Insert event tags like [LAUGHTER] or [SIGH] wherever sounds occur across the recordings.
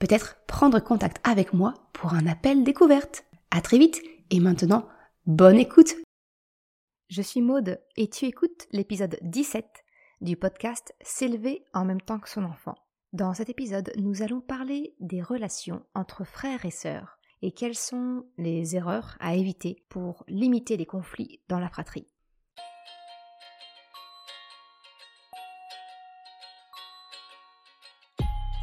peut-être prendre contact avec moi pour un appel découverte. À très vite et maintenant, bonne écoute. Je suis Maude et tu écoutes l'épisode 17 du podcast S'élever en même temps que son enfant. Dans cet épisode, nous allons parler des relations entre frères et sœurs et quelles sont les erreurs à éviter pour limiter les conflits dans la fratrie.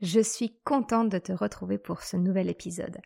Je suis contente de te retrouver pour ce nouvel épisode.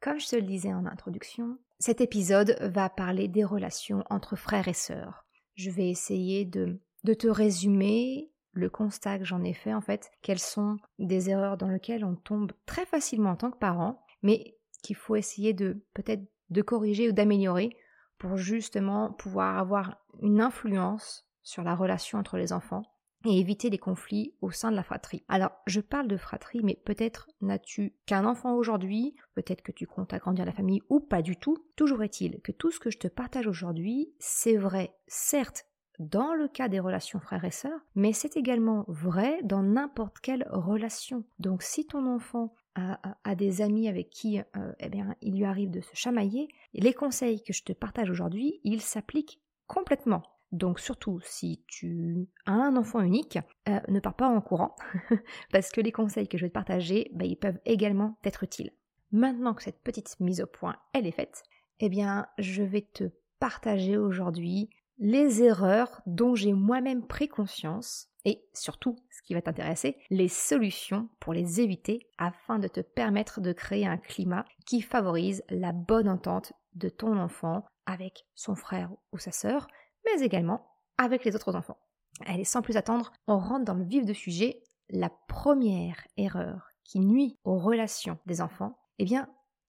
Comme je te le disais en introduction, cet épisode va parler des relations entre frères et sœurs. Je vais essayer de, de te résumer le constat que j'en ai fait en fait, quelles sont des erreurs dans lesquelles on tombe très facilement en tant que parent mais qu'il faut essayer de peut-être de corriger ou d'améliorer pour justement pouvoir avoir une influence sur la relation entre les enfants et éviter les conflits au sein de la fratrie. Alors, je parle de fratrie, mais peut-être n'as-tu qu'un enfant aujourd'hui, peut-être que tu comptes agrandir la famille ou pas du tout. Toujours est-il que tout ce que je te partage aujourd'hui, c'est vrai, certes, dans le cas des relations frères et sœurs, mais c'est également vrai dans n'importe quelle relation. Donc si ton enfant a, des amis avec qui euh, eh bien, il lui arrive de se chamailler, les conseils que je te partage aujourd'hui, ils s'appliquent complètement. Donc surtout si tu as un enfant unique, euh, ne pars pas en courant, [LAUGHS] parce que les conseils que je vais te partager, bah, ils peuvent également être utiles. Maintenant que cette petite mise au point, est faite, eh bien je vais te partager aujourd'hui les erreurs dont j'ai moi-même pris conscience et surtout, ce qui va t'intéresser, les solutions pour les éviter afin de te permettre de créer un climat qui favorise la bonne entente de ton enfant avec son frère ou sa sœur, mais également avec les autres enfants. Allez, sans plus attendre, on rentre dans le vif du sujet. La première erreur qui nuit aux relations des enfants, eh bien,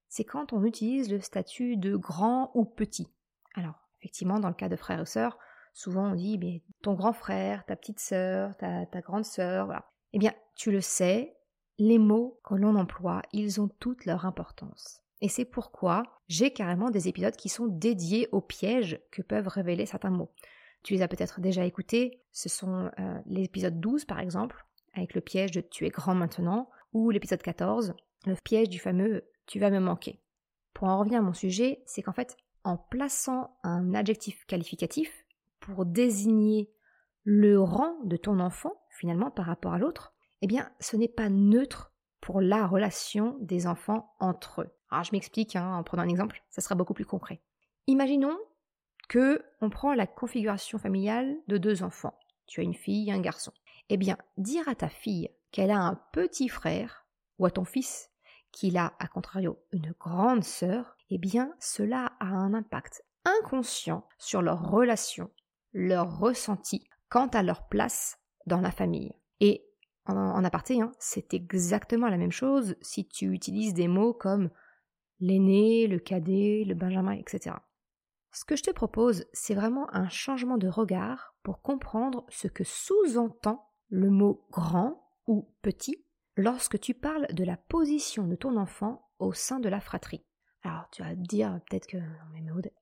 c'est quand on utilise le statut de grand ou petit. Alors, Effectivement, dans le cas de frères et sœurs, souvent on dit mais ton grand frère, ta petite sœur, ta, grande sœur, voilà. Eh bien, tu le sais, les mots que l'on emploie, ils ont toute leur importance. Et c'est pourquoi j'ai carrément des épisodes qui sont dédiés aux pièges que peuvent révéler certains mots. Tu les as peut-être déjà écoutés, ce sont euh, l'épisode 12 par exemple, avec le piège de tu es grand maintenant, ou l'épisode 14, le piège du fameux tu vas me manquer. Pour en revenir à mon sujet, c'est qu'en fait, en plaçant un adjectif qualificatif pour désigner le rang de ton enfant, finalement, par rapport à l'autre, eh bien, ce n'est pas neutre pour la relation des enfants entre eux. Alors, je m'explique hein, en prenant un exemple, ça sera beaucoup plus concret. Imaginons que on prend la configuration familiale de deux enfants. Tu as une fille et un garçon. Eh bien, dire à ta fille qu'elle a un petit frère, ou à ton fils qu'il a, à contrario, une grande sœur, eh bien cela a un impact inconscient sur leur relation, leur ressenti quant à leur place dans la famille. Et en, aparté, hein, c'est exactement la même chose si tu utilises des mots comme l'aîné, le cadet, le benjamin, etc. Ce que je te propose, c'est vraiment un changement de regard pour comprendre ce que sous-entend le mot grand ou petit lorsque tu parles de la position de ton enfant au sein de la fratrie. Alors tu vas te dire peut-être que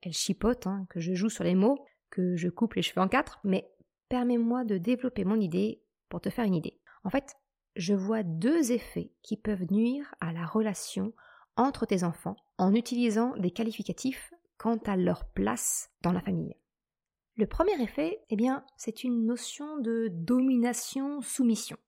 elle chipote, hein, que je joue sur les mots, que je coupe les cheveux en quatre, mais permets-moi de développer mon idée pour te faire une idée. En fait, je vois deux effets qui peuvent nuire à la relation entre tes enfants en utilisant des qualificatifs quant à leur place dans la famille. Le premier effet, eh bien, c'est une notion de domination-soumission.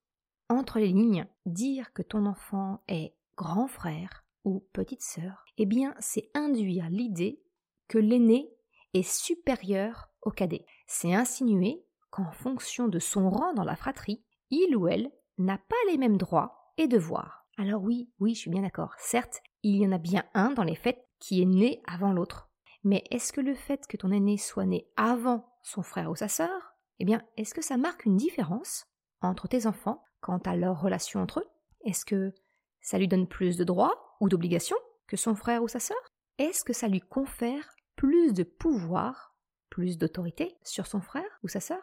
Entre les lignes, dire que ton enfant est grand frère ou petite sœur, eh bien, c'est induire l'idée que l'aîné est supérieur au cadet. C'est insinuer qu'en fonction de son rang dans la fratrie, il ou elle n'a pas les mêmes droits et devoirs. Alors oui, oui, je suis bien d'accord. Certes, il y en a bien un dans les faits qui est né avant l'autre. Mais est-ce que le fait que ton aîné soit né avant son frère ou sa sœur, eh bien, est-ce que ça marque une différence entre tes enfants quant à leur relation entre eux? Est-ce que ça lui donne plus de droits ou d'obligations que son frère ou sa sœur? Est-ce que ça lui confère plus de pouvoir, plus d'autorité sur son frère ou sa sœur?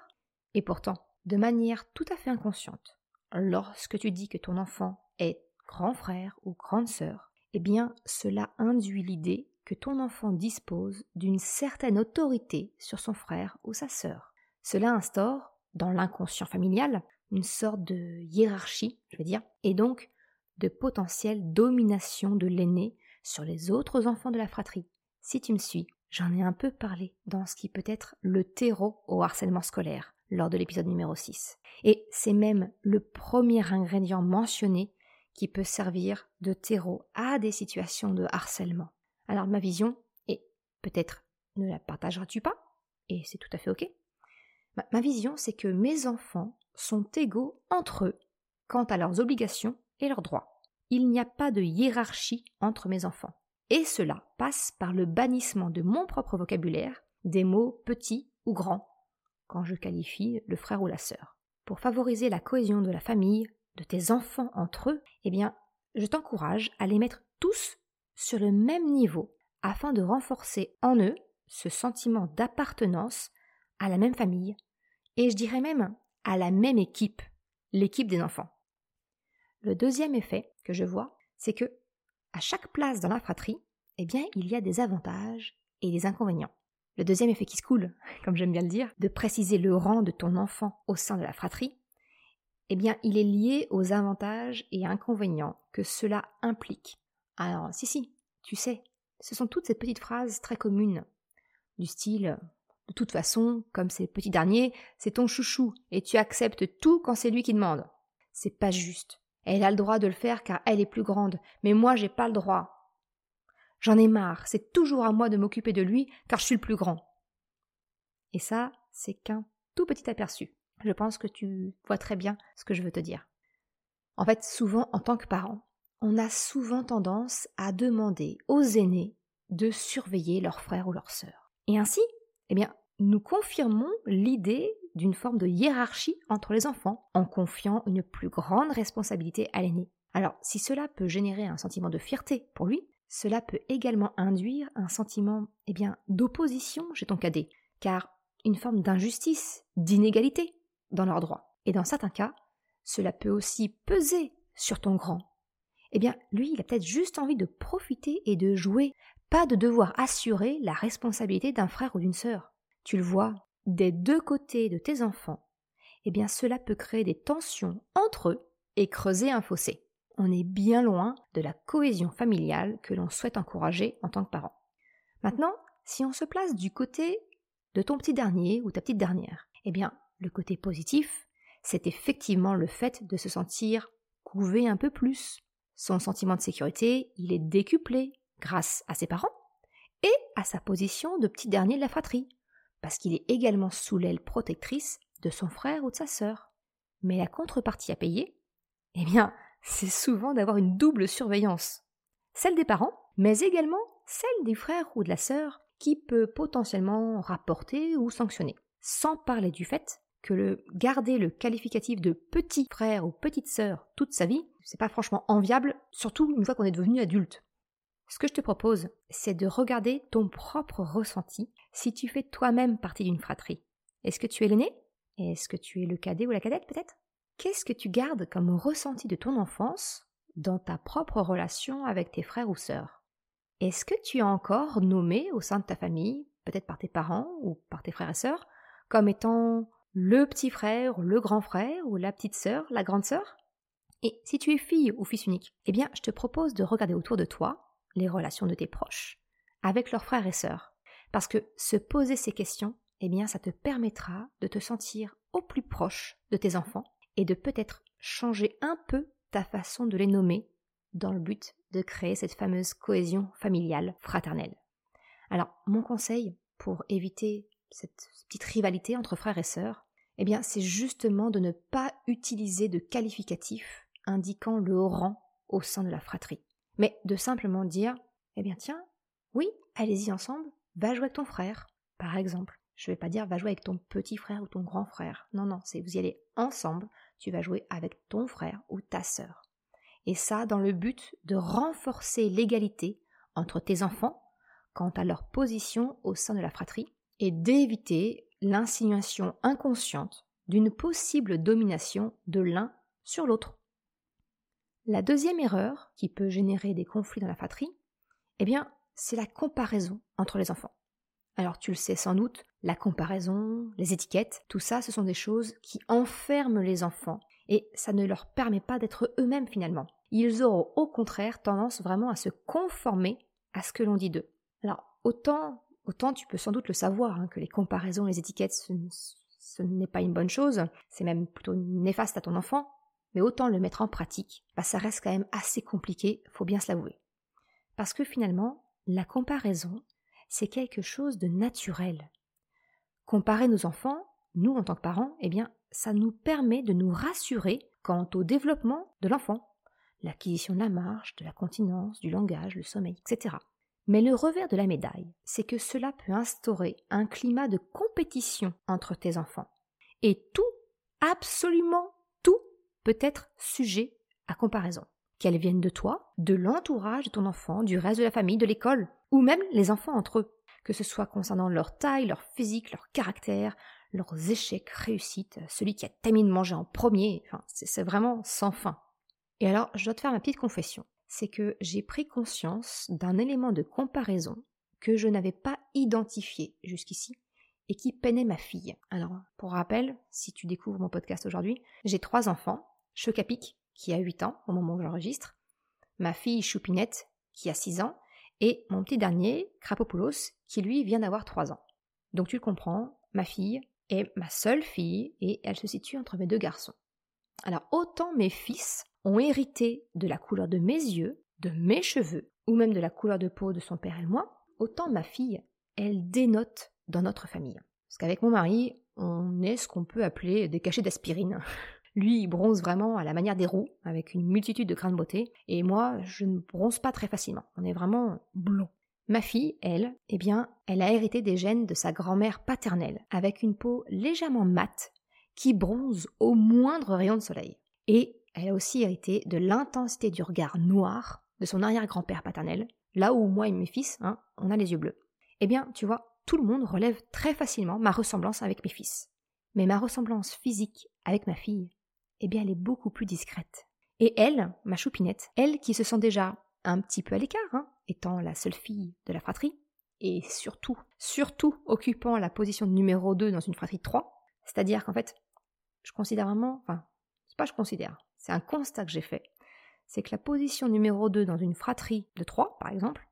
Et pourtant, de manière tout à fait inconsciente, lorsque tu dis que ton enfant est grand frère ou grande sœur, eh bien cela induit l'idée que ton enfant dispose d'une certaine autorité sur son frère ou sa sœur. Cela instaure, dans l'inconscient familial, une sorte de hiérarchie, je veux dire, et donc de potentielle domination de l'aîné sur les autres enfants de la fratrie. Si tu me suis, j'en ai un peu parlé dans ce qui peut être le terreau au harcèlement scolaire lors de l'épisode numéro 6. Et c'est même le premier ingrédient mentionné qui peut servir de terreau à des situations de harcèlement. Alors ma vision, et peut-être ne la partageras-tu pas, et c'est tout à fait ok, ma, vision c'est que mes enfants sont égaux entre eux quant à leurs obligations et leurs droits. Il n'y a pas de hiérarchie entre mes enfants. Et cela passe par le bannissement de mon propre vocabulaire des mots petits ou grands quand je qualifie le frère ou la sœur. Pour favoriser la cohésion de la famille, de tes enfants entre eux, eh bien, je t'encourage à les mettre tous sur le même niveau afin de renforcer en eux ce sentiment d'appartenance à la même famille et je dirais même à la même équipe, l'équipe des enfants. Le deuxième effet que je vois, c'est que à chaque place dans la fratrie, eh bien, il y a des avantages et des inconvénients. Le deuxième effet qui se coule, [LAUGHS] comme j'aime bien le dire, de préciser le rang de ton enfant au sein de la fratrie, eh bien, il est lié aux avantages et inconvénients que cela implique. Alors, si, si, tu sais, ce sont toutes ces petites phrases très communes, du style De toute façon, comme c'est le petit dernier, c'est ton chouchou, et tu acceptes tout quand c'est lui qui demande. C'est pas juste. Elle a le droit de le faire car elle est plus grande, mais moi j'ai pas le droit. J'en ai marre, c'est toujours à moi de m'occuper de lui car je suis le plus grand. Et ça, c'est qu'un tout petit aperçu. Je pense que tu vois très bien ce que je veux te dire. En fait, souvent, en tant que parent, on a souvent tendance à demander aux aînés de surveiller leurs frères ou leurs sœurs. Et ainsi, eh bien, nous confirmons l'idée d'une forme de hiérarchie entre les enfants en confiant une plus grande responsabilité à l'aîné. Alors, si cela peut générer un sentiment de fierté pour lui, cela peut également induire un sentiment eh d'opposition chez ton cadet, car une forme d'injustice, d'inégalité dans leurs droits. Et dans certains cas, cela peut aussi peser sur ton grand. Eh bien, lui, il a peut-être juste envie de profiter et de jouer, pas de devoir assurer la responsabilité d'un frère ou d'une sœur. Tu le vois, des deux côtés de tes enfants, eh bien cela peut créer des tensions entre eux et creuser un fossé. On est bien loin de la cohésion familiale que l'on souhaite encourager en tant que parent. Maintenant, si on se place du côté de ton petit dernier ou ta petite dernière, eh bien le côté positif, c'est effectivement le fait de se sentir couvé un peu plus. Son sentiment de sécurité, il est décuplé grâce à ses parents et à sa position de petit dernier de la fratrie parce qu'il est également sous l'aile protectrice de son frère ou de sa sœur. Mais la contrepartie à payer, eh bien, c'est souvent d'avoir une double surveillance. Celle des parents, mais également celle des frères ou de la sœur qui peut potentiellement rapporter ou sanctionner. Sans parler du fait que le garder le qualificatif de petit frère ou petite sœur toute sa vie, c'est pas franchement enviable, surtout une fois qu'on est devenu adulte. Ce que je te propose, c'est de regarder ton propre ressenti si tu fais toi-même partie d'une fratrie. Est-ce que tu es l'aîné? Est-ce que tu es le cadet ou la cadette peut-être? Qu'est-ce que tu gardes comme ressenti de ton enfance dans ta propre relation avec tes frères ou sœurs? Est-ce que tu es encore nommé au sein de ta famille, peut-être par tes parents ou par tes frères et sœurs, comme étant le petit frère, le grand frère ou la petite sœur, la grande sœur Et si tu es fille ou fils unique, eh bien, je te propose de regarder autour de toi les relations de tes proches, avec leurs frères et sœurs. Parce que se poser ces questions, eh bien, ça te permettra de te sentir au plus proche de tes enfants et de peut-être changer un peu ta façon de les nommer dans le but de créer cette fameuse cohésion familiale fraternelle. Alors, mon conseil pour éviter cette petite rivalité entre frères et sœurs, eh bien, c'est justement de ne pas utiliser de qualificatifs indiquant le rang au sein de la fratrie, mais de simplement dire, eh bien, tiens, oui, allez-y ensemble, va jouer avec ton frère, par exemple. Je ne vais pas dire va jouer avec ton petit frère ou ton grand frère. Non, non, c'est vous y allez ensemble, tu vas jouer avec ton frère ou ta sœur. Et ça dans le but de renforcer l'égalité entre tes enfants quant à leur position au sein de la fratrie et d'éviter l'insinuation inconsciente d'une possible domination de l'un sur l'autre. La deuxième erreur qui peut générer des conflits dans la fratrie, eh bien, c'est la comparaison entre les enfants. Alors tu le sais sans doute, la comparaison, les étiquettes, tout ça, ce sont des choses qui enferment les enfants et ça ne leur permet pas d'être eux-mêmes finalement. Ils auront au contraire tendance vraiment à se conformer à ce que l'on dit d'eux. Alors autant, autant tu peux sans doute le savoir hein, que les comparaisons, les étiquettes, ce, n'est pas une bonne chose, c'est même plutôt néfaste à ton enfant, mais autant le mettre en pratique, bah, ça reste quand même assez compliqué, faut bien se l'avouer. Parce que finalement, la comparaison, c'est quelque chose de naturel. Comparer nos enfants, nous en tant que parents, eh bien, ça nous permet de nous rassurer quant au développement de l'enfant, l'acquisition de la marche, de la continence, du langage, le sommeil, etc. Mais le revers de la médaille, c'est que cela peut instaurer un climat de compétition entre tes enfants. Et tout, absolument tout, peut être sujet à comparaison. Qu'elles viennent de toi, de l'entourage de ton enfant, du reste de la famille, de l'école, ou même les enfants entre eux, que ce soit concernant leur taille, leur physique, leur caractère, leurs échecs, réussites, celui qui a terminé de manger en premier, enfin, c'est vraiment sans fin. Et alors, je dois te faire ma petite confession c'est que j'ai pris conscience d'un élément de comparaison que je n'avais pas identifié jusqu'ici et qui peinait ma fille. Alors, pour rappel, si tu découvres mon podcast aujourd'hui, j'ai trois enfants, Chocapic, qui a 8 ans au moment où j'enregistre, ma fille Choupinette, qui a 6 ans, et mon petit dernier, Krapopoulos, qui lui vient d'avoir 3 ans. Donc tu le comprends, ma fille est ma seule fille et elle se situe entre mes deux garçons. Alors autant mes fils ont hérité de la couleur de mes yeux, de mes cheveux, ou même de la couleur de peau de son père et moi, autant ma fille, elle dénote dans notre famille. Parce qu'avec mon mari, on est ce qu'on peut appeler des cachets d'aspirine. [LAUGHS] Lui, il bronze vraiment à la manière des roues, avec une multitude de grains de beauté, et moi, je ne bronze pas très facilement. On est vraiment blond. Ma fille, elle, eh bien, elle a hérité des gènes de sa grand-mère paternelle, avec une peau légèrement mate, qui bronze au moindre rayon de soleil. Et elle a aussi hérité de l'intensité du regard noir de son arrière-grand-père paternel, là où moi et mes fils, hein, on a les yeux bleus. Eh bien, tu vois, tout le monde relève très facilement ma ressemblance avec mes fils. Mais ma ressemblance physique avec ma fille, eh bien, elle est beaucoup plus discrète. Et elle, ma choupinette, elle qui se sent déjà un petit peu à l'écart, hein, étant la seule fille de la fratrie, et surtout, surtout occupant la position numéro 2 dans une fratrie de 3, c'est-à-dire qu'en fait, je considère vraiment, enfin, c'est pas je considère, c'est un constat que j'ai fait, c'est que la position numéro 2 dans une fratrie de 3, par exemple,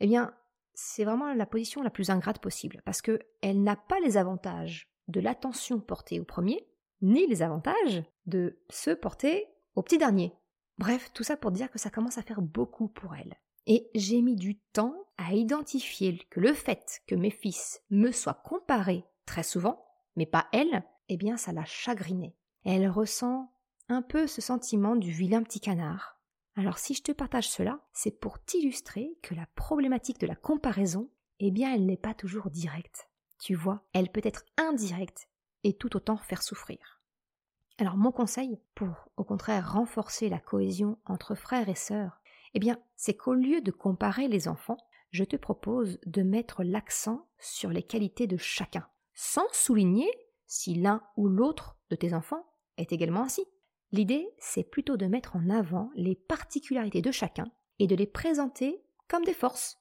eh bien, c'est vraiment la position la plus ingrate possible, parce qu'elle n'a pas les avantages de l'attention portée au premier, ni les avantages de ceux portés au petit dernier. Bref, tout ça pour dire que ça commence à faire beaucoup pour elle. Et j'ai mis du temps à identifier que le fait que mes fils me soient comparés très souvent, mais pas elle, eh bien ça l'a chagrinée. Elle ressent un peu ce sentiment du vilain petit canard. Alors si je te partage cela, c'est pour t'illustrer que la problématique de la comparaison, eh bien elle n'est pas toujours directe. Tu vois, elle peut être indirecte et tout autant faire souffrir. Alors mon conseil pour au contraire renforcer la cohésion entre frères et sœurs, eh bien c'est qu'au lieu de comparer les enfants, je te propose de mettre l'accent sur les qualités de chacun, sans souligner si l'un ou l'autre de tes enfants est également ainsi. L'idée, c'est plutôt de mettre en avant les particularités de chacun et de les présenter comme des forces.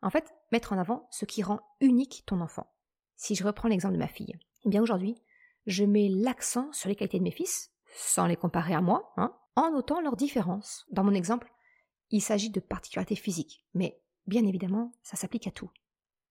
En fait, mettre en avant ce qui rend unique ton enfant. Si je reprends l'exemple de ma fille, eh bien aujourd'hui, je mets l'accent sur les qualités de mes fils, sans les comparer à moi, hein, en notant leurs différences. Dans mon exemple, il s'agit de particularités physiques, mais bien évidemment, ça s'applique à tout.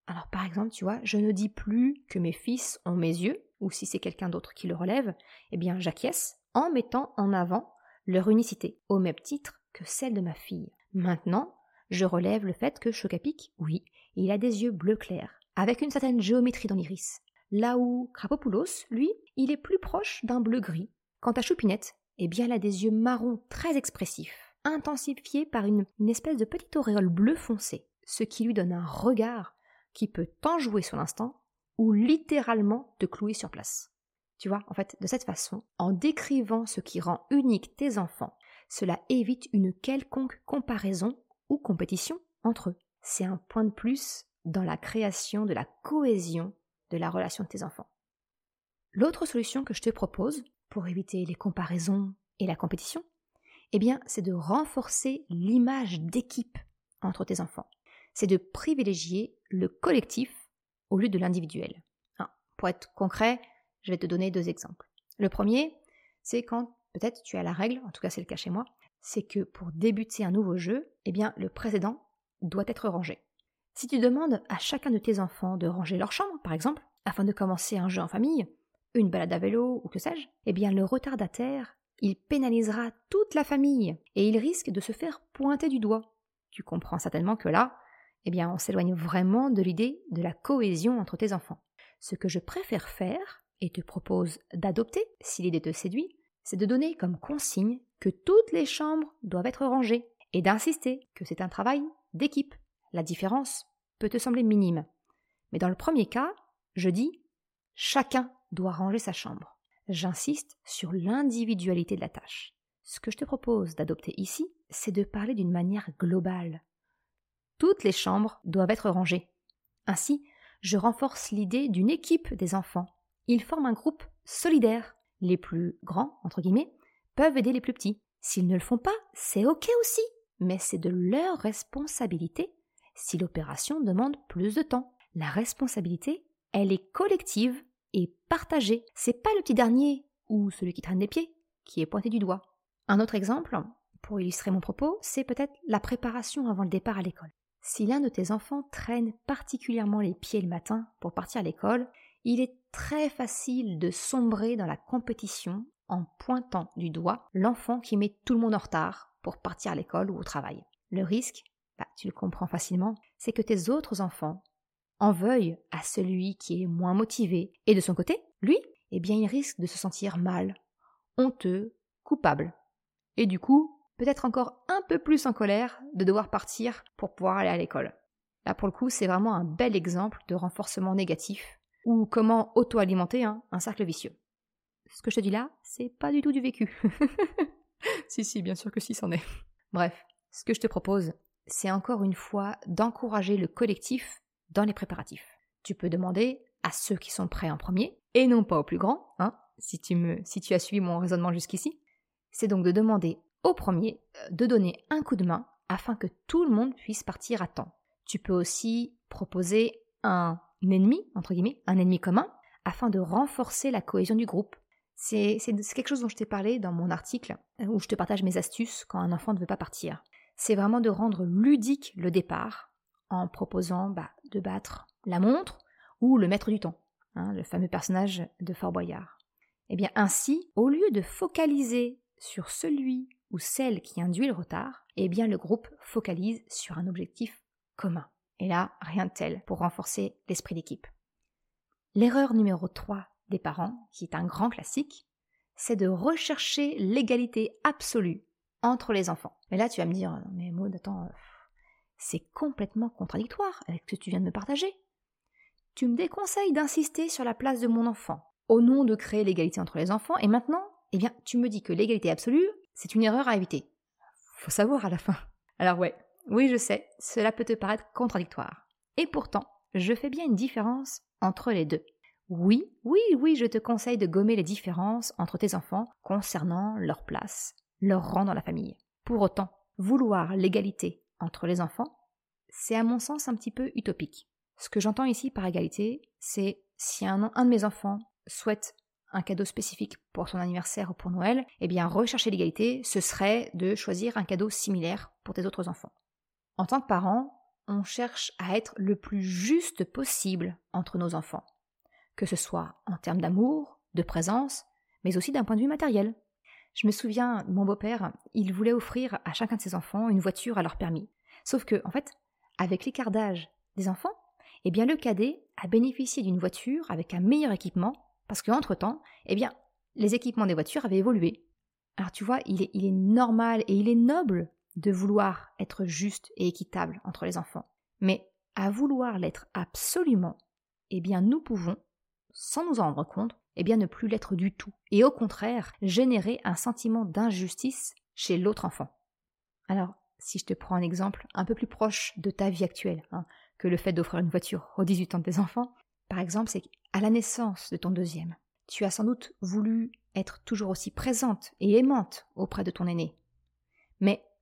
Alors par exemple, tu vois, je ne dis plus que mes fils ont mes yeux, ou si c'est quelqu'un d'autre qui le relève, eh bien j'acquiesce en mettant en avant leur unicité, au même titre que celle de ma fille. Maintenant, je relève le fait que Chocapic, oui, il a des yeux bleu clair, avec une certaine géométrie dans l'iris. Là où Krapopoulos, lui, il est plus proche d'un bleu gris. Quant à Choupinette, eh bien, elle a des yeux marrons très expressifs, intensifiés par une, une espèce de petite auréole bleu foncé, ce qui lui donne un regard qui peut tant jouer sur l'instant ou littéralement te clouer sur place. Tu vois, en fait, de cette façon, en décrivant ce qui rend unique tes enfants, cela évite une quelconque comparaison ou compétition entre eux. C'est un point de plus dans la création de la cohésion de la relation de tes enfants. L'autre solution que je te propose pour éviter les comparaisons et la compétition, eh bien, c'est de renforcer l'image d'équipe entre tes enfants. C'est de privilégier le collectif au lieu de l'individuel. pour être concret, je vais te donner deux exemples. Le premier, c'est quand peut-être tu as la règle, en tout cas c'est le cas chez moi, c'est que pour débuter un nouveau jeu, eh bien le précédent doit être rangé. Si tu demandes à chacun de tes enfants de ranger leur chambre, par exemple, afin de commencer un jeu en famille, une balade à vélo ou que sais-je, eh bien le retardataire, il pénalisera toute la famille et il risque de se faire pointer du doigt. Tu comprends certainement que là, eh bien on s'éloigne vraiment de l'idée de la cohésion entre tes enfants. Ce que je préfère faire, et te propose d'adopter, si l'idée te séduit, c'est de donner comme consigne que toutes les chambres doivent être rangées et d'insister que c'est un travail d'équipe. La différence peut te sembler minime. Mais dans le premier cas, je dis chacun doit ranger sa chambre. J'insiste sur l'individualité de la tâche. Ce que je te propose d'adopter ici, c'est de parler d'une manière globale. Toutes les chambres doivent être rangées. Ainsi, je renforce l'idée d'une équipe des enfants ils forment un groupe solidaire. Les plus grands, entre guillemets, peuvent aider les plus petits. S'ils ne le font pas, c'est ok aussi, mais c'est de leur responsabilité si l'opération demande plus de temps. La responsabilité, elle est collective et partagée. C'est pas le petit dernier ou celui qui traîne des pieds qui est pointé du doigt. Un autre exemple, pour illustrer mon propos, c'est peut-être la préparation avant le départ à l'école. Si l'un de tes enfants traîne particulièrement les pieds le matin pour partir à l'école, il est très facile de sombrer dans la compétition en pointant du doigt l'enfant qui met tout le monde en retard pour partir à l'école ou au travail. Le risque, bah, tu le comprends facilement, c'est que tes autres enfants en veuillent à celui qui est moins motivé, et de son côté, lui, eh bien, il risque de se sentir mal, honteux, coupable, et du coup, peut-être encore un peu plus en colère de devoir partir pour pouvoir aller à l'école. Là, pour le coup, c'est vraiment un bel exemple de renforcement négatif ou comment auto-alimenter un cercle vicieux. Ce que je te dis là, c'est pas du tout du vécu. [LAUGHS] si, si, bien sûr que si, c'en est. Bref, ce que je te propose, c'est encore une fois d'encourager le collectif dans les préparatifs. Tu peux demander à ceux qui sont prêts en premier, et non pas aux plus grands, hein, si tu, me, si tu as suivi mon raisonnement jusqu'ici. C'est donc de demander au premier euh, de donner un coup de main afin que tout le monde puisse partir à temps. Tu peux aussi proposer un ennemi, entre guillemets, un ennemi commun, afin de renforcer la cohésion du groupe. C'est quelque chose dont je t'ai parlé dans mon article, euh, où je te partage mes astuces quand un enfant ne veut pas partir. C'est vraiment de rendre ludique le départ, en proposant bah, de battre la montre ou le maître du temps, hein, le fameux personnage de Fort Boyard. Eh bien ainsi, au lieu de focaliser sur celui ou celle qui induit le retard, eh bien le groupe focalise sur un objectif commun. Et là, rien de tel pour renforcer l'esprit d'équipe. L'erreur numéro 3 des parents, qui est un grand classique, c'est de rechercher l'égalité absolue entre les enfants. Mais là, tu vas me dire, mais Maud, attends, euh, c'est complètement contradictoire avec ce que tu viens de me partager. Tu me déconseilles d'insister sur la place de mon enfant, au nom de créer l'égalité entre les enfants, et maintenant, eh bien, tu me dis que l'égalité absolue, c'est une erreur à éviter. Faut savoir à la fin. Alors ouais, oui, je sais, cela peut te paraître contradictoire. Et pourtant, je fais bien une différence entre les deux. Oui, oui, oui, je te conseille de gommer les différences entre tes enfants concernant leur place, leur rang dans la famille. Pour autant, vouloir l'égalité entre les enfants, c'est à mon sens un petit peu utopique. Ce que j'entends ici par égalité, c'est si un, de mes enfants souhaite un cadeau spécifique pour son anniversaire ou pour Noël, eh bien rechercher l'égalité, ce serait de choisir un cadeau similaire pour tes autres enfants. En tant que parent, on cherche à être le plus juste possible entre nos enfants, que ce soit en termes d'amour, de présence, mais aussi d'un point de vue matériel. Je me souviens, mon beau-père, il voulait offrir à chacun de ses enfants une voiture à leur permis. Sauf que, en fait, avec l'écart d'âge des enfants, eh bien le cadet a bénéficié d'une voiture avec un meilleur équipement, parce qu'entre-temps, eh bien, les équipements des voitures avaient évolué. Alors tu vois, il est, il est normal et il est noble de vouloir être juste et équitable entre les enfants. Mais à vouloir l'être absolument, eh bien nous pouvons, sans nous en rendre compte, eh bien ne plus l'être du tout, et au contraire générer un sentiment d'injustice chez l'autre enfant. Alors, si je te prends un exemple un peu plus proche de ta vie actuelle hein, que le fait d'offrir une voiture aux 18 ans de tes enfants, par exemple, c'est qu'à la naissance de ton deuxième, tu as sans doute voulu être toujours aussi présente et aimante auprès de ton aîné.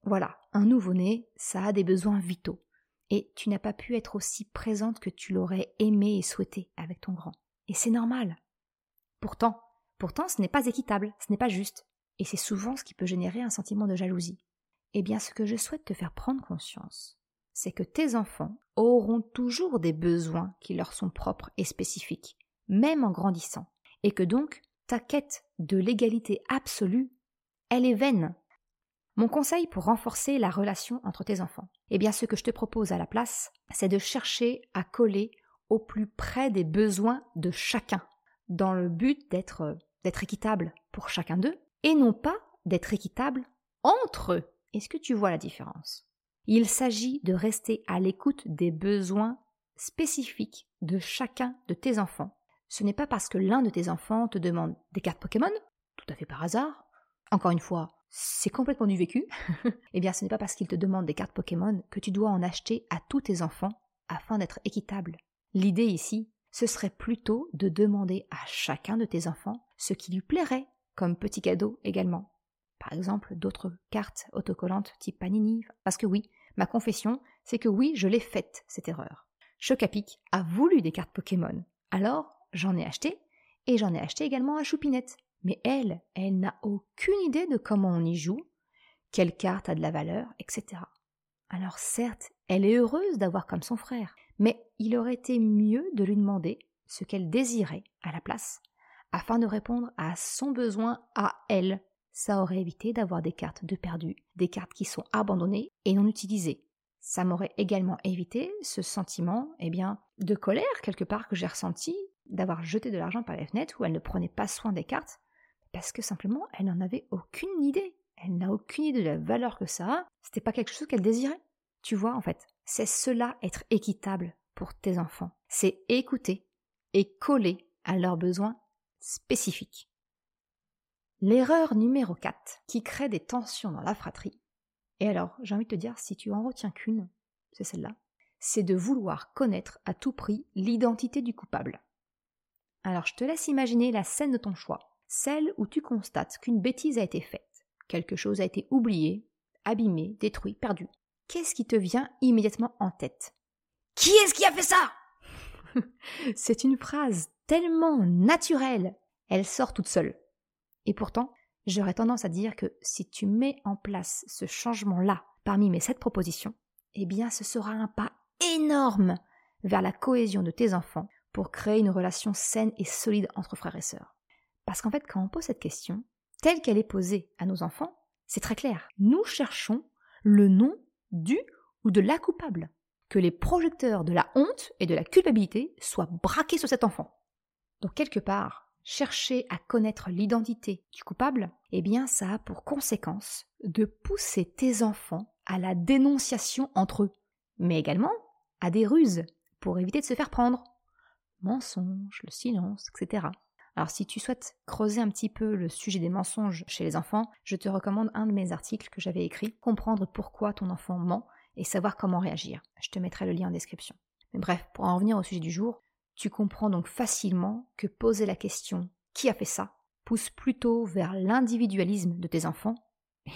Voilà, un nouveau-né, ça a des besoins vitaux, et tu n'as pas pu être aussi présente que tu l'aurais aimé et souhaité avec ton grand. Et c'est normal. Pourtant, pourtant ce n'est pas équitable, ce n'est pas juste, et c'est souvent ce qui peut générer un sentiment de jalousie. Eh bien, ce que je souhaite te faire prendre conscience, c'est que tes enfants auront toujours des besoins qui leur sont propres et spécifiques, même en grandissant, et que donc ta quête de l'égalité absolue, elle est vaine. Mon conseil pour renforcer la relation entre tes enfants, eh bien ce que je te propose à la place, c'est de chercher à coller au plus près des besoins de chacun dans le but d'être d'être équitable pour chacun d'eux et non pas d'être équitable entre eux. Est-ce que tu vois la différence? Il s'agit de rester à l'écoute des besoins spécifiques de chacun de tes enfants. Ce n'est pas parce que l'un de tes enfants te demande des cartes Pokémon, tout à fait par hasard. Encore une fois, c'est complètement du vécu. [LAUGHS] eh bien, ce n'est pas parce qu'il te demande des cartes Pokémon que tu dois en acheter à tous tes enfants afin d'être équitable. L'idée ici, ce serait plutôt de demander à chacun de tes enfants ce qui lui plairait comme petit cadeau également. Par exemple, d'autres cartes autocollantes type Panini. Parce que oui, ma confession, c'est que oui, je l'ai faite, cette erreur. Chocapic a voulu des cartes Pokémon. Alors, j'en ai acheté, et j'en ai acheté également à Choupinette. Mais elle, elle n'a aucune idée de comment on y joue, quelle carte a de la valeur, etc. Alors certes, elle est heureuse d'avoir comme son frère, mais il aurait été mieux de lui demander ce qu'elle désirait à la place, afin de répondre à son besoin à elle. Ça aurait évité d'avoir des cartes de perdu, des cartes qui sont abandonnées et non utilisées. Ça m'aurait également évité ce sentiment, eh bien, de colère quelque part que j'ai ressenti d'avoir jeté de l'argent par les fenêtres où elle ne prenait pas soin des cartes, parce que simplement elle n'en avait aucune idée. Elle n'a aucune idée de la valeur que ça a. C'était pas quelque chose qu'elle désirait. Tu vois, en fait, c'est cela être équitable pour tes enfants. C'est écouter et coller à leurs besoins spécifiques. L'erreur numéro 4 qui crée des tensions dans la fratrie, et alors j'ai envie de te dire, si tu en retiens qu'une, c'est celle-là, c'est de vouloir connaître à tout prix l'identité du coupable. Alors je te laisse imaginer la scène de ton choix, celle où tu constates qu'une bêtise a été faite, quelque chose a été oublié, abîmé, détruit, perdu. Qu'est-ce qui te vient immédiatement en tête? Qui est-ce qui a fait ça? [LAUGHS] C'est une phrase tellement naturelle, elle sort toute seule. Et pourtant, j'aurais tendance à dire que si tu mets en place ce changement-là parmi mes sept propositions, eh bien ce sera un pas énorme vers la cohésion de tes enfants pour créer une relation saine et solide entre frères et sœurs. Parce qu'en fait, quand on pose cette question, telle qu'elle est posée à nos enfants, c'est très clair. Nous cherchons le nom du ou de la coupable. Que les projecteurs de la honte et de la culpabilité soient braqués sur cet enfant. Donc quelque part, chercher à connaître l'identité du coupable, eh bien ça a pour conséquence de pousser tes enfants à la dénonciation entre eux, mais également à des ruses pour éviter de se faire prendre. Mensonges, le silence, etc. Alors si tu souhaites creuser un petit peu le sujet des mensonges chez les enfants, je te recommande un de mes articles que j'avais écrit, Comprendre pourquoi ton enfant ment et savoir comment réagir. Je te mettrai le lien en description. Mais bref, pour en revenir au sujet du jour, tu comprends donc facilement que poser la question qui a fait ça? pousse plutôt vers l'individualisme de tes enfants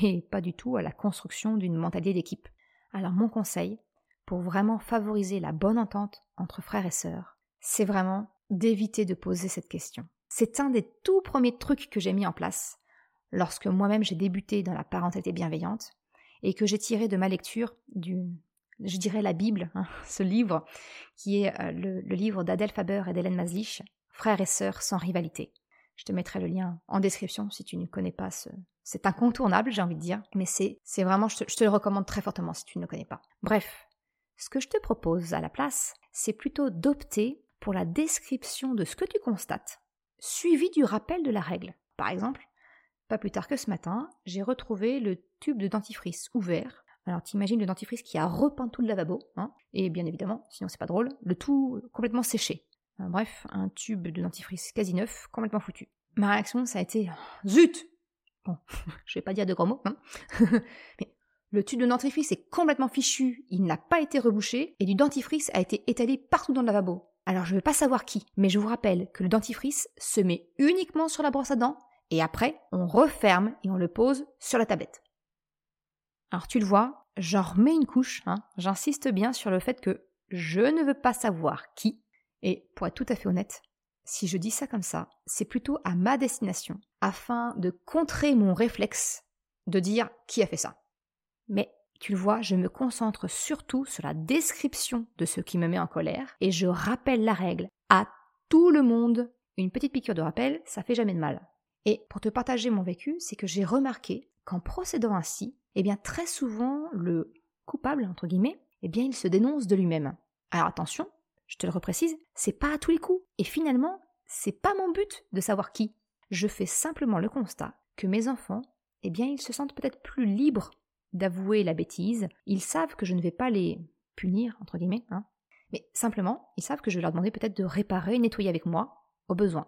et pas du tout à la construction d'une mentalité d'équipe. Alors mon conseil, pour vraiment favoriser la bonne entente entre frères et sœurs, c'est vraiment d'éviter de poser cette question. C'est un des tout premiers trucs que j'ai mis en place lorsque moi-même j'ai débuté dans la parentalité bienveillante et que j'ai tiré de ma lecture du, je dirais la Bible, hein, [LAUGHS] ce livre qui est euh, le, livre d'Adèle Faber et d'Hélène Maslich, Frères et sœurs sans rivalité. Je te mettrai le lien en description si tu ne connais pas ce... C'est incontournable, j'ai envie de dire, mais c'est vraiment, je te, je te le recommande très fortement si tu ne le connais pas. Bref, ce que je te propose à la place, c'est plutôt d'opter pour la description de ce que tu constates, suivi du rappel de la règle. Par exemple, pas plus tard que ce matin, j'ai retrouvé le tube de dentifrice ouvert. Alors t'imagines le dentifrice qui a repeint tout le lavabo, hein, et bien évidemment, sinon c'est pas drôle, le tout complètement séché. Euh, bref, un tube de dentifrice quasi neuf, complètement foutu. Ma réaction, ça a été Zut Bon, [LAUGHS] je vais pas dire de gros mots, hein. [LAUGHS] mais le tube de dentifrice est complètement fichu, il n'a pas été rebouché, et du dentifrice a été étalé partout dans le lavabo. Alors je ne veux pas savoir qui, mais je vous rappelle que le dentifrice se met uniquement sur la brosse à dents, et après on referme et on le pose sur la tablette. Alors tu le vois, j'en remets une couche, hein. j'insiste bien sur le fait que je ne veux pas savoir qui, et pour être tout à fait honnête, si je dis ça comme ça, c'est plutôt à ma destination, afin de contrer mon réflexe de dire qui a fait ça. Mais tu le vois, je me concentre surtout sur la description de ce qui me met en colère et je rappelle la règle à tout le monde. Une petite piqûre de rappel, ça fait jamais de mal. Et pour te partager mon vécu, c'est que j'ai remarqué qu'en procédant ainsi, eh bien très souvent le coupable entre guillemets, eh bien il se dénonce de lui-même. Alors attention, je te le reprécise, c'est pas à tous les coups. Et finalement, c'est pas mon but de savoir qui. Je fais simplement le constat que mes enfants, eh bien ils se sentent peut-être plus libres d'avouer la bêtise, ils savent que je ne vais pas les punir, entre guillemets, hein. mais simplement, ils savent que je vais leur demander peut-être de réparer, nettoyer avec moi, au besoin.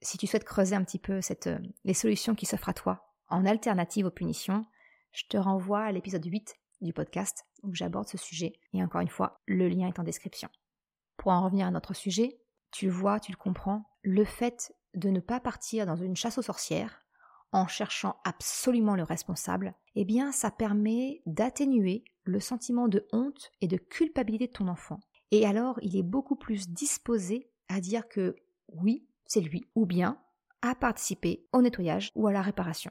Si tu souhaites creuser un petit peu cette, euh, les solutions qui s'offrent à toi en alternative aux punitions, je te renvoie à l'épisode 8 du podcast où j'aborde ce sujet, et encore une fois, le lien est en description. Pour en revenir à notre sujet, tu le vois, tu le comprends, le fait de ne pas partir dans une chasse aux sorcières, en cherchant absolument le responsable, eh bien ça permet d'atténuer le sentiment de honte et de culpabilité de ton enfant. Et alors il est beaucoup plus disposé à dire que oui, c'est lui, ou bien à participer au nettoyage ou à la réparation.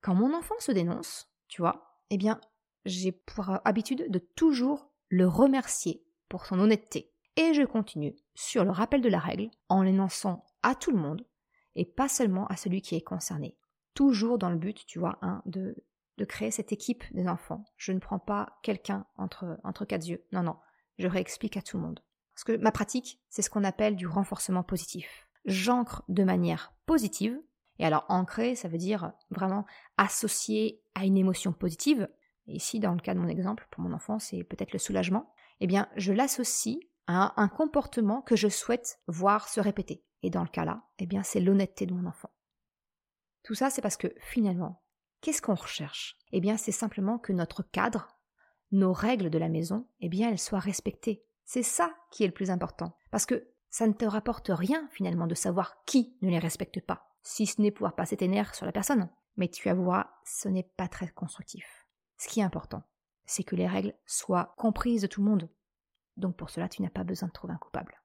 Quand mon enfant se dénonce, tu vois, eh bien j'ai pour habitude de toujours le remercier pour son honnêteté. Et je continue sur le rappel de la règle en l'énonçant à tout le monde et pas seulement à celui qui est concerné toujours dans le but, tu vois, hein, de, de créer cette équipe des enfants. Je ne prends pas quelqu'un entre, entre quatre yeux. Non, non, je réexplique à tout le monde. Parce que ma pratique, c'est ce qu'on appelle du renforcement positif. J'ancre de manière positive, et alors ancrer, ça veut dire vraiment associer à une émotion positive. Et ici, dans le cas de mon exemple, pour mon enfant, c'est peut-être le soulagement. Eh bien, je l'associe à un comportement que je souhaite voir se répéter. Et dans le cas là, eh bien, c'est l'honnêteté de mon enfant. Tout ça, c'est parce que finalement, qu'est-ce qu'on recherche? Eh bien, c'est simplement que notre cadre, nos règles de la maison, eh bien, elles soient respectées. C'est ça qui est le plus important. Parce que ça ne te rapporte rien finalement de savoir qui ne les respecte pas, si ce n'est pouvoir passer tes nerfs sur la personne. Mais tu avoueras, ce n'est pas très constructif. Ce qui est important, c'est que les règles soient comprises de tout le monde. Donc pour cela, tu n'as pas besoin de trouver un coupable.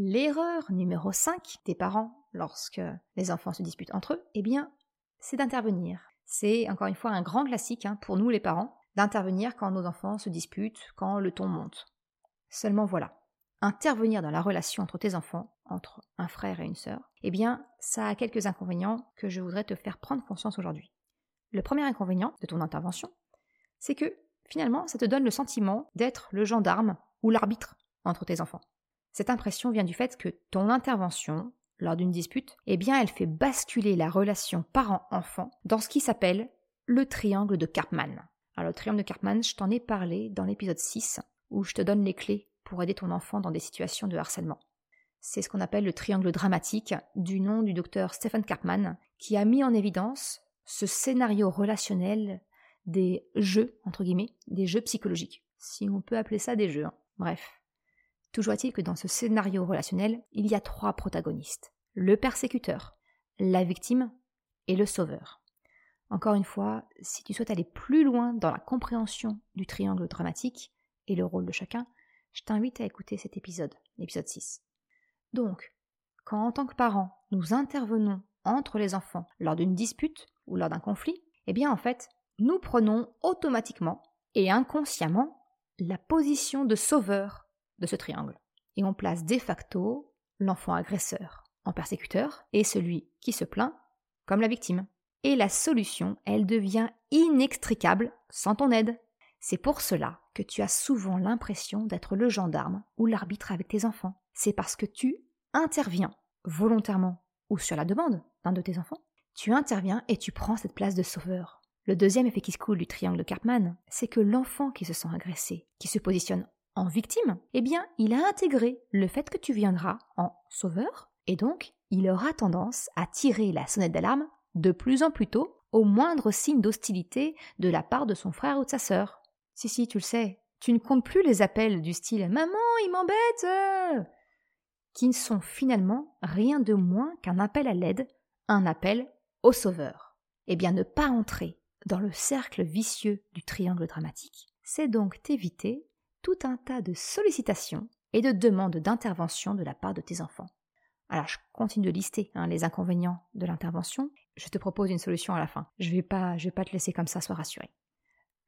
L'erreur numéro 5 des parents lorsque les enfants se disputent entre eux, eh bien, c'est d'intervenir. C'est encore une fois un grand classique hein, pour nous les parents, d'intervenir quand nos enfants se disputent, quand le ton monte. Seulement voilà, intervenir dans la relation entre tes enfants, entre un frère et une sœur, eh bien, ça a quelques inconvénients que je voudrais te faire prendre conscience aujourd'hui. Le premier inconvénient de ton intervention, c'est que finalement, ça te donne le sentiment d'être le gendarme ou l'arbitre entre tes enfants. Cette impression vient du fait que ton intervention lors d'une dispute, eh bien elle fait basculer la relation parent-enfant dans ce qui s'appelle le triangle de Karpman. Alors le triangle de Karpman, je t'en ai parlé dans l'épisode 6 où je te donne les clés pour aider ton enfant dans des situations de harcèlement. C'est ce qu'on appelle le triangle dramatique du nom du docteur Stephen Karpman qui a mis en évidence ce scénario relationnel des jeux, entre guillemets, des jeux psychologiques. Si on peut appeler ça des jeux. Hein. Bref. Toujours est-il que dans ce scénario relationnel, il y a trois protagonistes. Le persécuteur, la victime et le sauveur. Encore une fois, si tu souhaites aller plus loin dans la compréhension du triangle dramatique et le rôle de chacun, je t'invite à écouter cet épisode, l'épisode 6. Donc, quand en tant que parents, nous intervenons entre les enfants lors d'une dispute ou lors d'un conflit, eh bien en fait, nous prenons automatiquement et inconsciemment la position de sauveur de ce triangle. Et on place de facto l'enfant agresseur en persécuteur et celui qui se plaint comme la victime. Et la solution, elle devient inextricable sans ton aide. C'est pour cela que tu as souvent l'impression d'être le gendarme ou l'arbitre avec tes enfants. C'est parce que tu interviens volontairement ou sur la demande d'un de tes enfants. Tu interviens et tu prends cette place de sauveur. Le deuxième effet qui se coule du triangle de Karpman, c'est que l'enfant qui se sent agressé, qui se positionne victime, eh bien, il a intégré le fait que tu viendras en sauveur, et donc il aura tendance à tirer la sonnette d'alarme de plus en plus tôt au moindre signe d'hostilité de la part de son frère ou de sa sœur. Si, si, tu le sais, tu ne comptes plus les appels du style Maman, il m'embête qui ne sont finalement rien de moins qu'un appel à l'aide, un appel au sauveur. Eh bien, ne pas entrer dans le cercle vicieux du triangle dramatique, c'est donc t'éviter tout un tas de sollicitations et de demandes d'intervention de la part de tes enfants. Alors, je continue de lister hein, les inconvénients de l'intervention. Je te propose une solution à la fin. Je ne vais, pas, te laisser comme ça, sois rassuré.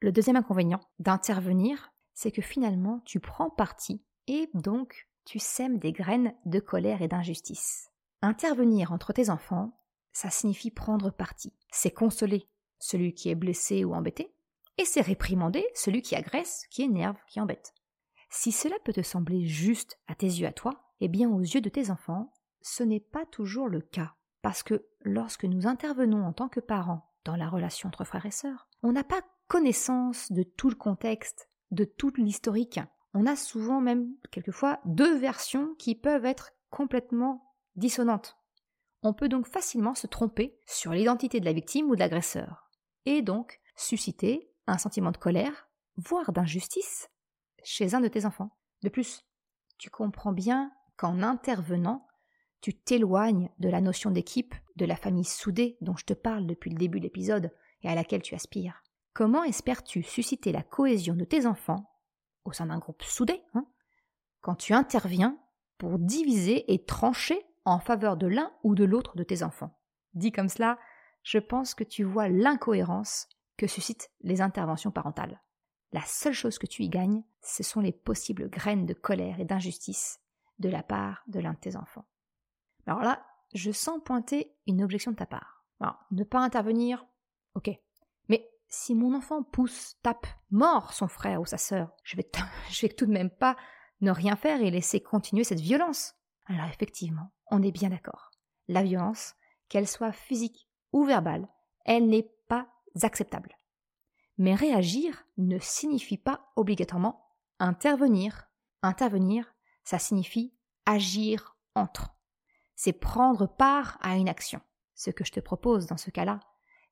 Le deuxième inconvénient d'intervenir, c'est que finalement, tu prends parti et donc tu sèmes des graines de colère et d'injustice. Intervenir entre tes enfants, ça signifie prendre parti. C'est consoler celui qui est blessé ou embêté, et c'est réprimander celui qui agresse, qui énerve, qui embête. Si cela peut te sembler juste à tes yeux à toi, eh bien aux yeux de tes enfants, ce n'est pas toujours le cas. Parce que lorsque nous intervenons en tant que parents dans la relation entre frères et sœurs, on n'a pas connaissance de tout le contexte, de tout l'historique. On a souvent même, quelquefois, deux versions qui peuvent être complètement dissonantes. On peut donc facilement se tromper sur l'identité de la victime ou de l'agresseur, et donc susciter un sentiment de colère, voire d'injustice, chez un de tes enfants. De plus, tu comprends bien qu'en intervenant, tu t'éloignes de la notion d'équipe, de la famille soudée dont je te parle depuis le début de l'épisode et à laquelle tu aspires. Comment espères-tu susciter la cohésion de tes enfants au sein d'un groupe soudé hein, quand tu interviens pour diviser et trancher en faveur de l'un ou de l'autre de tes enfants? Dit comme cela, je pense que tu vois l'incohérence que suscitent les interventions parentales. La seule chose que tu y gagnes, ce sont les possibles graines de colère et d'injustice de la part de l'un de tes enfants. Alors là, je sens pointer une objection de ta part. ne pas intervenir, ok, si mon enfant pousse, tape, mort son frère ou sa sœur, je vais, [LAUGHS] je vais tout de même pas ne rien faire et laisser continuer cette violence. Alors effectivement, on est bien d'accord. La violence, qu'elle soit physique ou verbale, elle n'est pas acceptable. Mais réagir ne signifie pas obligatoirement intervenir. Intervenir, ça signifie agir entre. C'est prendre part à une action. Ce que je te propose dans ce cas-là,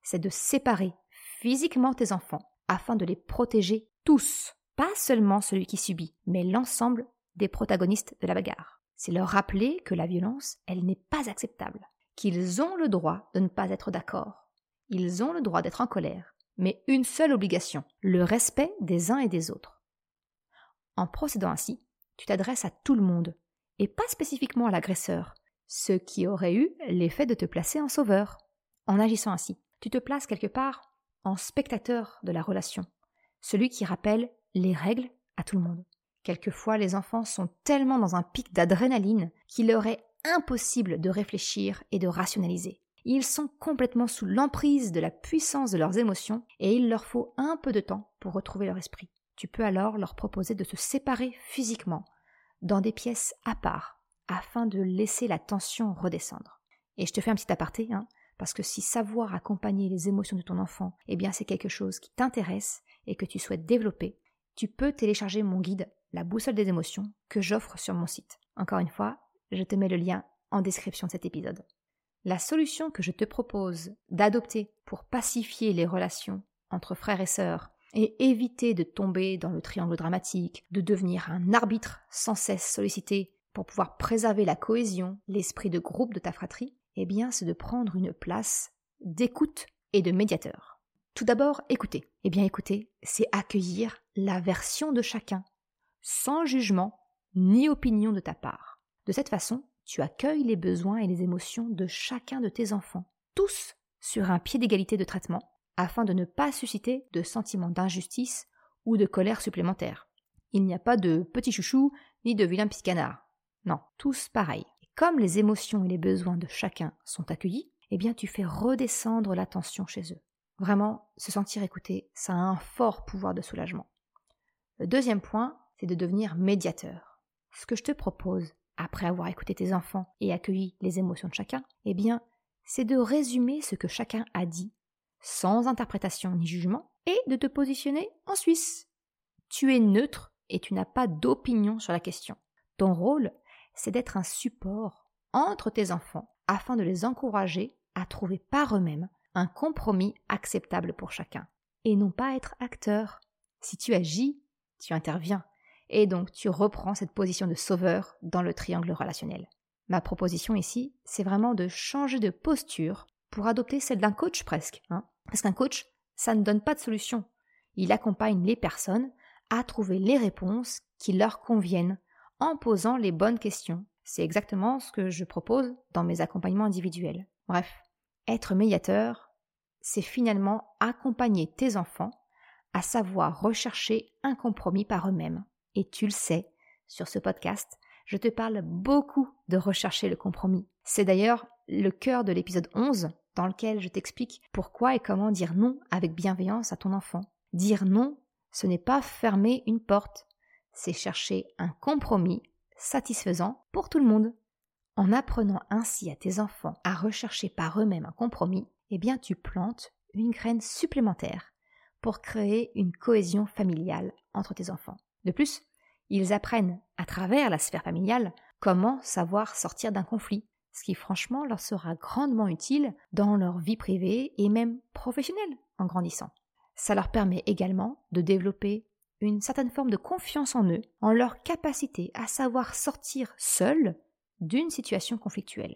c'est de séparer physiquement tes enfants afin de les protéger tous, pas seulement celui qui subit, mais l'ensemble des protagonistes de la bagarre. C'est leur rappeler que la violence, elle n'est pas acceptable, qu'ils ont le droit de ne pas être d'accord, ils ont le droit d'être en colère, mais une seule obligation, le respect des uns et des autres. En procédant ainsi, tu t'adresses à tout le monde, et pas spécifiquement à l'agresseur, ce qui aurait eu l'effet de te placer en sauveur. En agissant ainsi, tu te places quelque part en spectateur de la relation, celui qui rappelle les règles à tout le monde. Quelquefois, les enfants sont tellement dans un pic d'adrénaline qu'il leur est impossible de réfléchir et de rationaliser. Ils sont complètement sous l'emprise de la puissance de leurs émotions et il leur faut un peu de temps pour retrouver leur esprit. Tu peux alors leur proposer de se séparer physiquement, dans des pièces à part, afin de laisser la tension redescendre. Et je te fais un petit aparté, hein. Parce que si savoir accompagner les émotions de ton enfant, eh bien c'est quelque chose qui t'intéresse et que tu souhaites développer, tu peux télécharger mon guide La boussole des émotions que j'offre sur mon site. Encore une fois, je te mets le lien en description de cet épisode. La solution que je te propose d'adopter pour pacifier les relations entre frères et sœurs et éviter de tomber dans le triangle dramatique, de devenir un arbitre sans cesse sollicité pour pouvoir préserver la cohésion, l'esprit de groupe de ta fratrie, eh bien, c'est de prendre une place d'écoute et de médiateur. Tout d'abord, écouter. Eh bien, écouter, c'est accueillir la version de chacun, sans jugement ni opinion de ta part. De cette façon, tu accueilles les besoins et les émotions de chacun de tes enfants, tous sur un pied d'égalité de traitement, afin de ne pas susciter de sentiments d'injustice ou de colère supplémentaire. Il n'y a pas de petit chouchou ni de vilain petit canard. Non, tous pareils comme les émotions et les besoins de chacun sont accueillis, eh bien tu fais redescendre l'attention chez eux. Vraiment, se sentir écouté, ça a un fort pouvoir de soulagement. Le deuxième point, c'est de devenir médiateur. Ce que je te propose, après avoir écouté tes enfants et accueilli les émotions de chacun, eh bien, c'est de résumer ce que chacun a dit, sans interprétation ni jugement, et de te positionner en Suisse. Tu es neutre et tu n'as pas d'opinion sur la question. Ton rôle, c'est d'être un support entre tes enfants afin de les encourager à trouver par eux-mêmes un compromis acceptable pour chacun, et non pas être acteur. Si tu agis, tu interviens, et donc tu reprends cette position de sauveur dans le triangle relationnel. Ma proposition ici, c'est vraiment de changer de posture pour adopter celle d'un coach presque. Hein. Parce qu'un coach, ça ne donne pas de solution. Il accompagne les personnes à trouver les réponses qui leur conviennent en posant les bonnes questions. C'est exactement ce que je propose dans mes accompagnements individuels. Bref, être médiateur, c'est finalement accompagner tes enfants à savoir rechercher un compromis par eux-mêmes. Et tu le sais, sur ce podcast, je te parle beaucoup de rechercher le compromis. C'est d'ailleurs le cœur de l'épisode 11 dans lequel je t'explique pourquoi et comment dire non avec bienveillance à ton enfant. Dire non, ce n'est pas fermer une porte, c'est chercher un compromis satisfaisant pour tout le monde. En apprenant ainsi à tes enfants à rechercher par eux-mêmes un compromis, eh bien tu plantes une graine supplémentaire pour créer une cohésion familiale entre tes enfants. De plus, ils apprennent à travers la sphère familiale comment savoir sortir d'un conflit, ce qui franchement leur sera grandement utile dans leur vie privée et même professionnelle en grandissant. Ça leur permet également de développer une certaine forme de confiance en eux, en leur capacité à savoir sortir seuls d'une situation conflictuelle.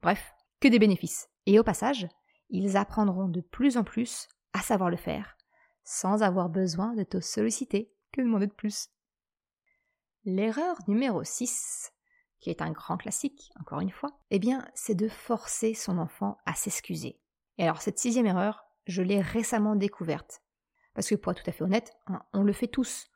Bref, que des bénéfices. Et au passage, ils apprendront de plus en plus à savoir le faire, sans avoir besoin de te solliciter. Demander de plus L'erreur numéro 6, qui est un grand classique, encore une fois, eh bien, c'est de forcer son enfant à s'excuser. Et alors, cette sixième erreur, je l'ai récemment découverte. Parce que pour être tout à fait honnête, hein, on le fait tous.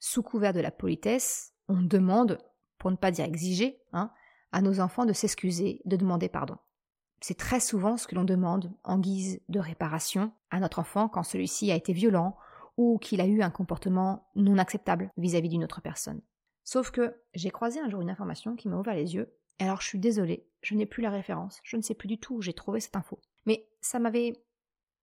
Sous couvert de la politesse, on demande, pour ne pas dire exiger, hein, à nos enfants de s'excuser, de demander pardon. C'est très souvent ce que l'on demande en guise de réparation à notre enfant quand celui-ci a été violent ou qu'il a eu un comportement non acceptable vis-à-vis d'une autre personne. Sauf que j'ai croisé un jour une information qui m'a ouvert les yeux, alors je suis désolée, je n'ai plus la référence, je ne sais plus du tout où j'ai trouvé cette info. Mais ça m'avait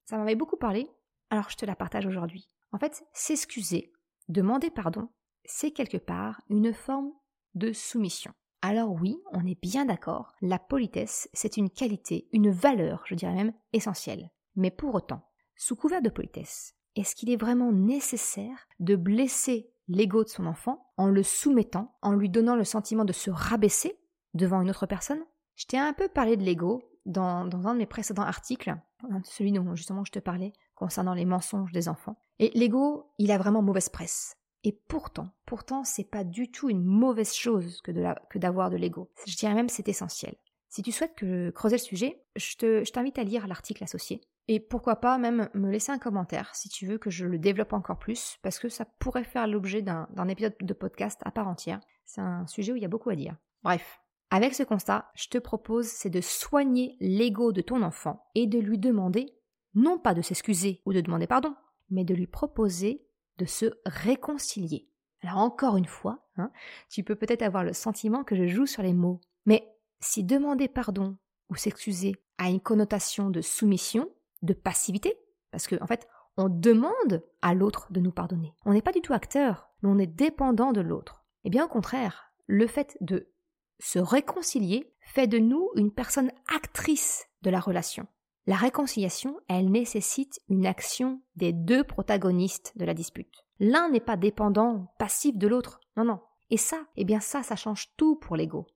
ça m'avait beaucoup parlé, alors je te la partage aujourd'hui. En fait, s'excuser, demander pardon, c'est quelque part une forme de soumission. Alors oui, on est bien d'accord, la politesse, c'est une qualité, une valeur, je dirais même, essentielle. Mais pour autant, sous couvert de politesse, est-ce qu'il est vraiment nécessaire de blesser l'ego de son enfant en le soumettant, en lui donnant le sentiment de se rabaisser devant une autre personne? Je t'ai un peu parlé de l'ego dans, un de mes précédents articles, celui dont justement je te parlais concernant les mensonges des enfants. Et l'ego, il a vraiment mauvaise presse. Et pourtant, pourtant, c'est pas du tout une mauvaise chose que, que d'avoir de l'ego. Je dirais même c'est essentiel. Si tu souhaites que creuser le sujet, je t'invite à lire l'article associé. Et pourquoi pas même me laisser un commentaire si tu veux que je le développe encore plus, parce que ça pourrait faire l'objet d'un épisode de podcast à part entière. C'est un sujet où il y a beaucoup à dire. Bref, avec ce constat, je te propose, c'est de soigner l'ego de ton enfant et de lui demander, non pas de s'excuser ou de demander pardon, mais de lui proposer de se réconcilier. Alors encore une fois, hein, tu peux peut-être avoir le sentiment que je joue sur les mots, mais si demander pardon ou s'excuser a une connotation de soumission, de passivité, parce qu'en en fait, on demande à l'autre de nous pardonner. On n'est pas du tout acteur, mais on est dépendant de l'autre. Et eh bien au contraire, le fait de se réconcilier fait de nous une personne actrice de la relation. La réconciliation, elle nécessite une action des deux protagonistes de la dispute. L'un n'est pas dépendant, passif de l'autre. Non, non. Et ça, eh bien ça, ça change tout pour l'ego.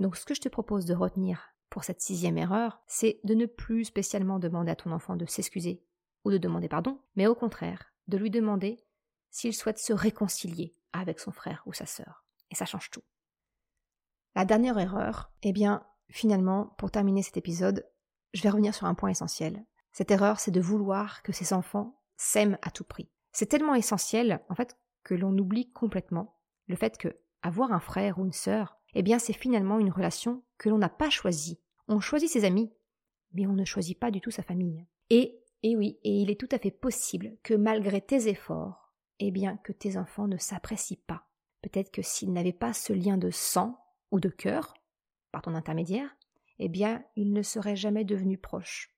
Donc ce que je te propose de retenir pour cette sixième erreur, c'est de ne plus spécialement demander à ton enfant de s'excuser ou de demander pardon, mais au contraire, de lui demander s'il souhaite se réconcilier avec son frère ou sa sœur. Et ça change tout. La dernière erreur, eh bien, finalement, pour terminer cet épisode, je vais revenir sur un point essentiel. Cette erreur, c'est de vouloir que ses enfants s'aiment à tout prix. C'est tellement essentiel, en fait, que l'on oublie complètement le fait que avoir un frère ou une sœur, eh bien c'est finalement une relation que l'on n'a pas choisie. On choisit ses amis, mais on ne choisit pas du tout sa famille. Et, et oui, et il est tout à fait possible que malgré tes efforts, eh bien que tes enfants ne s'apprécient pas. Peut-être que s'ils n'avaient pas ce lien de sang ou de cœur, par ton intermédiaire, eh bien ils ne seraient jamais devenus proches,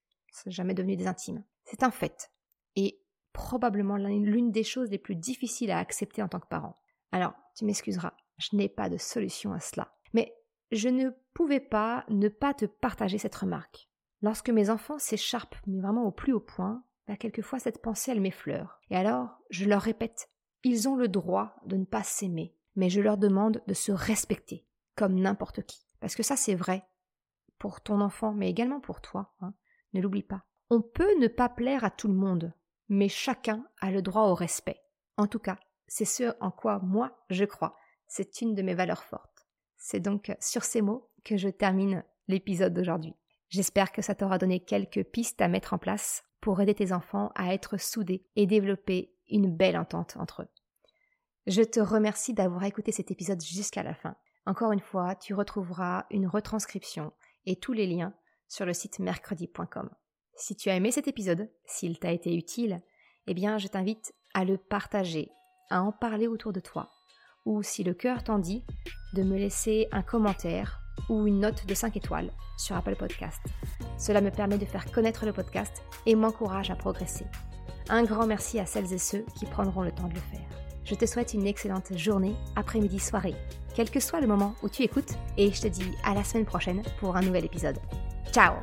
jamais devenus des intimes. C'est un fait. Et probablement l'une des choses les plus difficiles à accepter en tant que parent. Alors, tu m'excuseras, je n'ai pas de solution à cela. Mais je ne pouvais pas ne pas te partager cette remarque. Lorsque mes enfants s'écharpent, mais vraiment au plus haut point, bah, quelquefois cette pensée elle m'effleure. Et alors, je leur répète, ils ont le droit de ne pas s'aimer, mais je leur demande de se respecter, comme n'importe qui. Parce que ça c'est vrai, pour ton enfant, mais également pour toi, hein. ne l'oublie pas. On peut ne pas plaire à tout le monde, mais chacun a le droit au respect. En tout cas, c'est ce en quoi moi je crois. C'est une de mes valeurs fortes. C'est donc sur ces mots que je termine l'épisode d'aujourd'hui. J'espère que ça t'aura donné quelques pistes à mettre en place pour aider tes enfants à être soudés et développer une belle entente entre eux. Je te remercie d'avoir écouté cet épisode jusqu'à la fin. Encore une fois, tu retrouveras une retranscription et tous les liens sur le site mercredi.com. Si tu as aimé cet épisode, s'il t'a été utile, eh bien je t'invite à le partager, à en parler autour de toi, ou si le cœur t'en dit, de me laisser un commentaire ou une note de 5 étoiles sur Apple Podcast. Cela me permet de faire connaître le podcast et m'encourage à progresser. Un grand merci à celles et ceux qui prendront le temps de le faire. Je te souhaite une excellente journée, après-midi, soirée, quel que soit le moment où tu écoutes, et je te dis à la semaine prochaine pour un nouvel épisode. Ciao